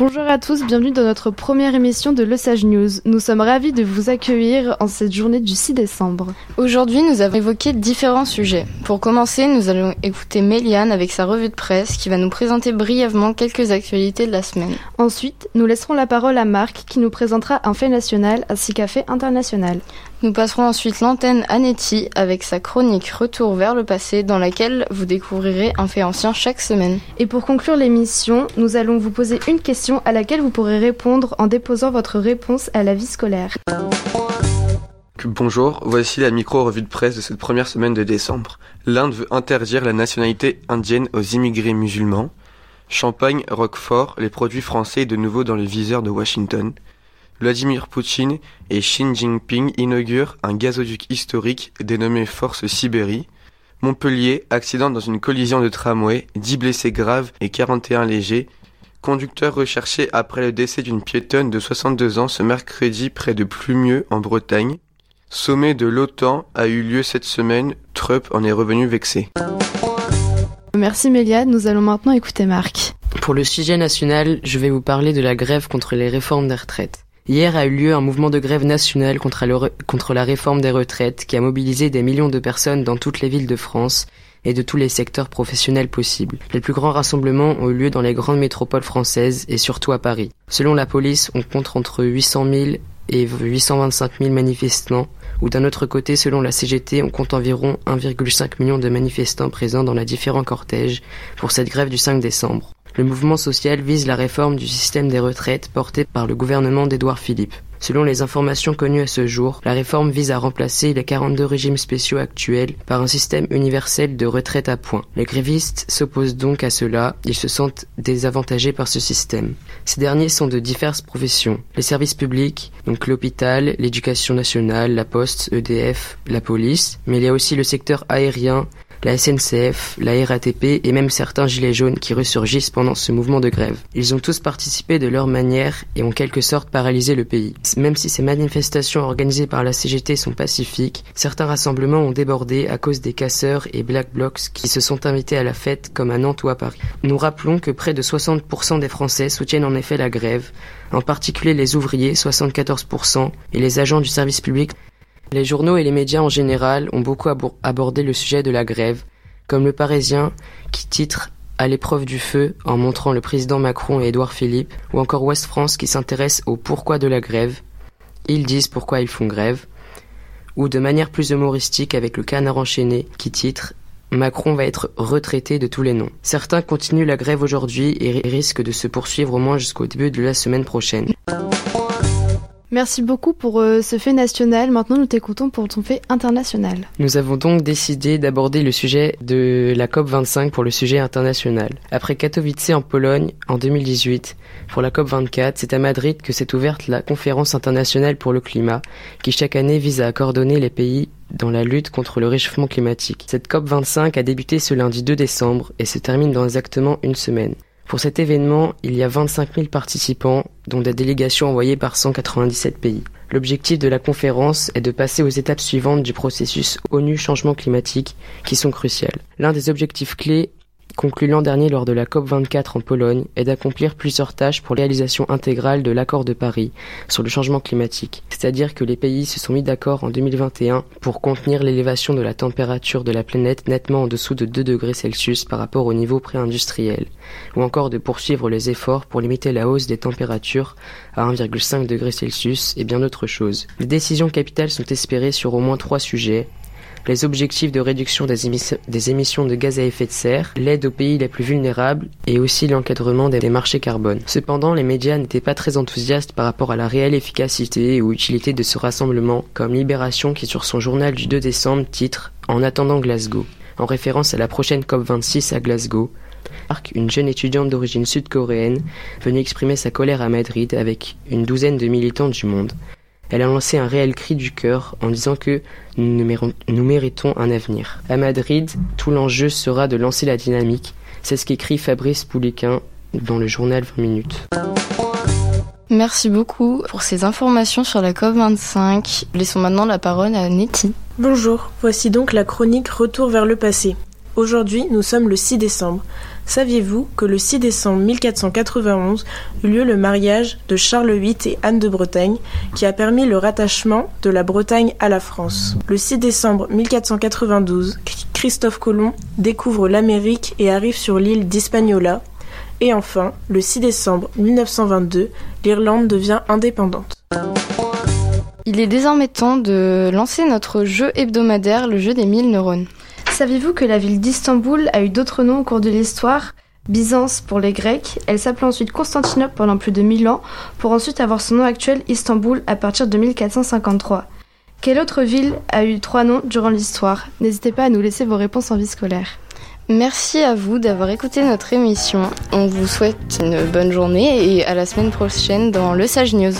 Bonjour à tous, bienvenue dans notre première émission de Le Sage News. Nous sommes ravis de vous accueillir en cette journée du 6 décembre. Aujourd'hui, nous avons évoqué différents sujets. Pour commencer, nous allons écouter Méliane avec sa revue de presse qui va nous présenter brièvement quelques actualités de la semaine. Ensuite, nous laisserons la parole à Marc qui nous présentera un fait national ainsi qu'un fait international. Nous passerons ensuite l'antenne à Nettie avec sa chronique Retour vers le passé dans laquelle vous découvrirez un fait ancien chaque semaine. Et pour conclure l'émission, nous allons vous poser une question à laquelle vous pourrez répondre en déposant votre réponse à la vie scolaire. Bonjour, voici la micro-revue de presse de cette première semaine de décembre. L'Inde veut interdire la nationalité indienne aux immigrés musulmans. Champagne, Roquefort, les produits français de nouveau dans les viseurs de Washington. Vladimir Poutine et Xi Jinping inaugurent un gazoduc historique dénommé Force Sibérie. Montpellier, accident dans une collision de tramway, 10 blessés graves et 41 légers. Conducteur recherché après le décès d'une piétonne de 62 ans ce mercredi près de Plumieux en Bretagne. Sommet de l'OTAN a eu lieu cette semaine, Trump en est revenu vexé. Merci Méliade, nous allons maintenant écouter Marc. Pour le sujet national, je vais vous parler de la grève contre les réformes des retraites. Hier a eu lieu un mouvement de grève nationale contre, la réforme des retraites qui a mobilisé des millions de personnes dans toutes les villes de France et de tous les secteurs professionnels possibles. Les plus grands rassemblements ont eu lieu dans les grandes métropoles françaises et surtout à Paris. Selon la police, on compte entre 800 000 et 825 000 manifestants, ou d'un autre côté, selon la CGT, on compte environ 1,5 million de manifestants présents dans les différents cortèges pour cette grève du 5 décembre. Le mouvement social vise la réforme du système des retraites porté par le gouvernement d'Édouard Philippe. Selon les informations connues à ce jour, la réforme vise à remplacer les 42 régimes spéciaux actuels par un système universel de retraite à points. Les grévistes s'opposent donc à cela, ils se sentent désavantagés par ce système. Ces derniers sont de diverses professions. Les services publics, donc l'hôpital, l'éducation nationale, la poste, EDF, la police, mais il y a aussi le secteur aérien, la SNCF, la RATP et même certains gilets jaunes qui ressurgissent pendant ce mouvement de grève. Ils ont tous participé de leur manière et en quelque sorte paralysé le pays. Même si ces manifestations organisées par la CGT sont pacifiques, certains rassemblements ont débordé à cause des casseurs et black blocs qui se sont invités à la fête comme à Nantes ou à Paris. Nous rappelons que près de 60% des Français soutiennent en effet la grève, en particulier les ouvriers 74% et les agents du service public les journaux et les médias en général ont beaucoup abordé le sujet de la grève, comme Le Parisien qui titre à l'épreuve du feu en montrant le président Macron et Édouard Philippe, ou encore Ouest France qui s'intéresse au pourquoi de la grève. Ils disent pourquoi ils font grève. Ou de manière plus humoristique avec le canard enchaîné qui titre Macron va être retraité de tous les noms. Certains continuent la grève aujourd'hui et risquent de se poursuivre au moins jusqu'au début de la semaine prochaine. Merci beaucoup pour euh, ce fait national. Maintenant, nous t'écoutons pour ton fait international. Nous avons donc décidé d'aborder le sujet de la COP25 pour le sujet international. Après Katowice en Pologne en 2018, pour la COP24, c'est à Madrid que s'est ouverte la conférence internationale pour le climat, qui chaque année vise à coordonner les pays dans la lutte contre le réchauffement climatique. Cette COP25 a débuté ce lundi 2 décembre et se termine dans exactement une semaine. Pour cet événement, il y a 25 000 participants, dont des délégations envoyées par 197 pays. L'objectif de la conférence est de passer aux étapes suivantes du processus ONU Changement climatique, qui sont cruciales. L'un des objectifs clés conclu l'an dernier lors de la COP24 en Pologne, est d'accomplir plusieurs tâches pour la réalisation intégrale de l'accord de Paris sur le changement climatique. C'est-à-dire que les pays se sont mis d'accord en 2021 pour contenir l'élévation de la température de la planète nettement en dessous de 2 degrés Celsius par rapport au niveau pré-industriel, ou encore de poursuivre les efforts pour limiter la hausse des températures à 1,5 degrés Celsius et bien d'autres choses. Les décisions capitales sont espérées sur au moins trois sujets, les objectifs de réduction des, émissions de gaz à effet de serre, l'aide aux pays les plus vulnérables et aussi l'encadrement des, marchés carbone. Cependant, les médias n'étaient pas très enthousiastes par rapport à la réelle efficacité ou utilité de ce rassemblement, comme Libération qui sur son journal du 2 décembre titre En attendant Glasgow, en référence à la prochaine COP26 à Glasgow, une jeune étudiante d'origine sud-coréenne, venue exprimer sa colère à Madrid avec une douzaine de militants du monde. Elle a lancé un réel cri du cœur en disant que nous, méritons un avenir. À Madrid, tout l'enjeu sera de lancer la dynamique. C'est ce qu'écrit Fabrice Pouliquin dans le journal 20 minutes. Merci beaucoup pour ces informations sur la COP25. Laissons maintenant la parole à Nettie. Bonjour, voici donc la chronique Retour vers le passé. Aujourd'hui, nous sommes le 6 décembre. Saviez-vous que le 6 décembre 1491 eut lieu le mariage de Charles VIII et Anne de Bretagne, qui a permis le rattachement de la Bretagne à la France? Le 6 décembre 1492, Christophe Colomb découvre l'Amérique et arrive sur l'île d'Hispaniola. Et enfin, le 6 décembre 1922, l'Irlande devient indépendante. Il est désormais temps de lancer notre jeu hebdomadaire, le jeu des 1000 neurones. Saviez-vous que la ville d'Istanbul a eu d'autres noms au cours de l'histoire? Byzance pour les Grecs, elle s'appelait ensuite Constantinople pendant plus de 1000 ans, pour ensuite avoir son nom actuel Istanbul à partir de 1453. Quelle autre ville a eu trois noms durant l'histoire? N'hésitez pas à nous laisser vos réponses en vie scolaire. Merci à vous d'avoir écouté notre émission. On vous souhaite une bonne journée et à la semaine prochaine dans le Sage News.